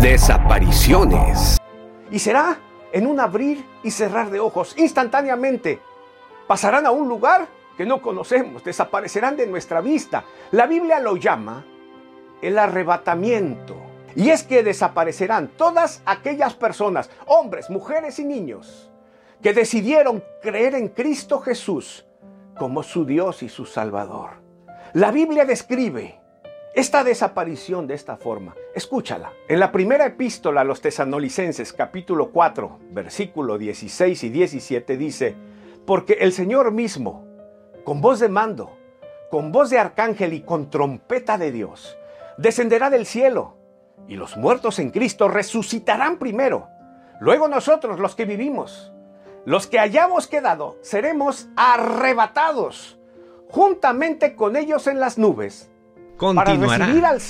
Desapariciones. Y será en un abrir y cerrar de ojos, instantáneamente. Pasarán a un lugar que no conocemos, desaparecerán de nuestra vista. La Biblia lo llama el arrebatamiento. Y es que desaparecerán todas aquellas personas, hombres, mujeres y niños, que decidieron creer en Cristo Jesús como su Dios y su Salvador. La Biblia describe esta desaparición de esta forma. Escúchala. En la primera epístola a los tesanolicenses, capítulo 4, versículo 16 y 17 dice, porque el Señor mismo, con voz de mando, con voz de arcángel y con trompeta de Dios, descenderá del cielo, y los muertos en Cristo resucitarán primero. Luego nosotros, los que vivimos, los que hayamos quedado, seremos arrebatados juntamente con ellos en las nubes Continuará. para recibir al.